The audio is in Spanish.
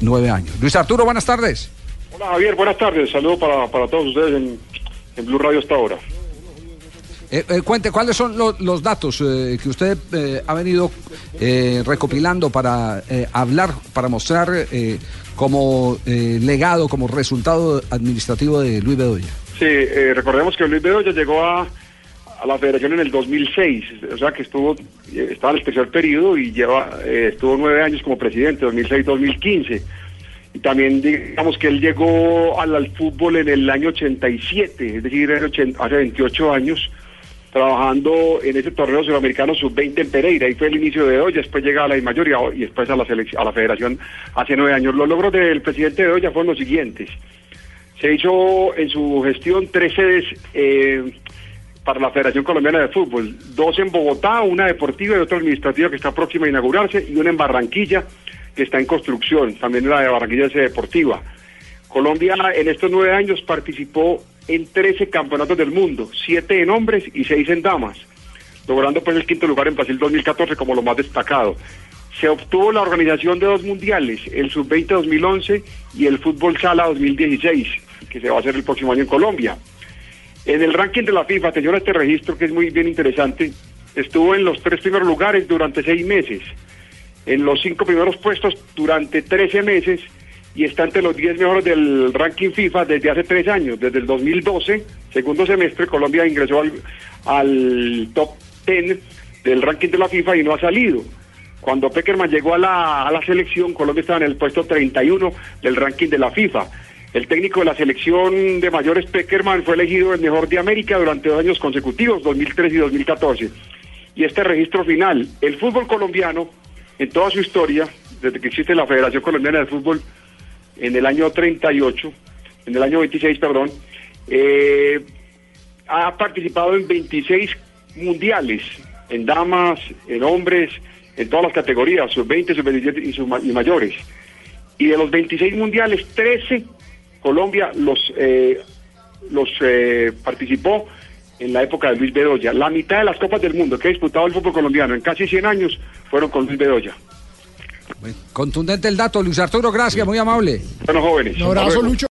nueve años. Luis Arturo, buenas tardes. Hola Javier, buenas tardes. Saludos para, para todos ustedes en, en Blue Radio hasta ahora. Eh, eh, cuente, ¿cuáles son lo- los datos eh, que usted ha venido eh, recopilando para eh, hablar, para mostrar como eh, legado, como resultado administrativo de Luis Bedoya? Sí, eh, recordemos que Luis Bedoya llegó a, a la federación en el 2006, o sea que estuvo, eh, estaba en el tercer periodo y lleva, eh, estuvo nueve años como presidente, 2006-2015. Y también digamos que él llegó al, fútbol en el año 87, es decir, hace 28 años, trabajando en ese torneo sudamericano sub-20 en Pereira. Ahí fue el inicio de Bedoya, después llega a la mayoría y después a la, selec- a la federación hace nueve años. Los logros del presidente Bedoya fueron los siguientes. Se hizo en su gestión tres sedes eh, para la Federación Colombiana de Fútbol, dos en Bogotá, una deportiva y otra administrativa que está próxima a inaugurarse, y una en Barranquilla que está en construcción, también la de Barranquilla es deportiva. Colombia en estos nueve años participó en 13 campeonatos del mundo, siete en hombres y seis en damas, logrando pues el quinto lugar en Brasil 2014 como lo más destacado. Se obtuvo la organización de dos mundiales, el Sub-20 2011 y el Fútbol Sala 2016, que se va a hacer el próximo año en Colombia. En el ranking de la FIFA, a este registro que es muy bien interesante, estuvo en los tres primeros lugares durante seis meses, en los cinco primeros puestos durante 13 meses y está entre los 10 mejores del ranking FIFA desde hace tres años. Desde el 2012, segundo semestre, Colombia ingresó al, top 10 del ranking de la FIFA y no ha salido. Cuando Peckerman llegó a la, a la selección, Colombia estaba en el puesto 31 del ranking de la FIFA. El técnico de la selección de mayores Peckerman fue elegido el mejor de América durante dos años consecutivos, 2013 y 2014. Y este registro final, el fútbol colombiano, en toda su historia, desde que existe la Federación Colombiana de Fútbol, en el año 38, en el año 26, perdón, eh, ha participado en 26 mundiales, en damas, en hombres, en todas las categorías, sub-20, sub-27 y, sub- y mayores. Y de los 26 mundiales, 13 Colombia los, eh, los eh, participó en la época de Luis Bedoya. La mitad de las copas del mundo que ha disputado el fútbol colombiano en casi 100 años fueron con Luis Bedoya. Contundente el dato, Luis Arturo, gracias, muy amable. Bueno, jóvenes. Un abrazo. Lucho.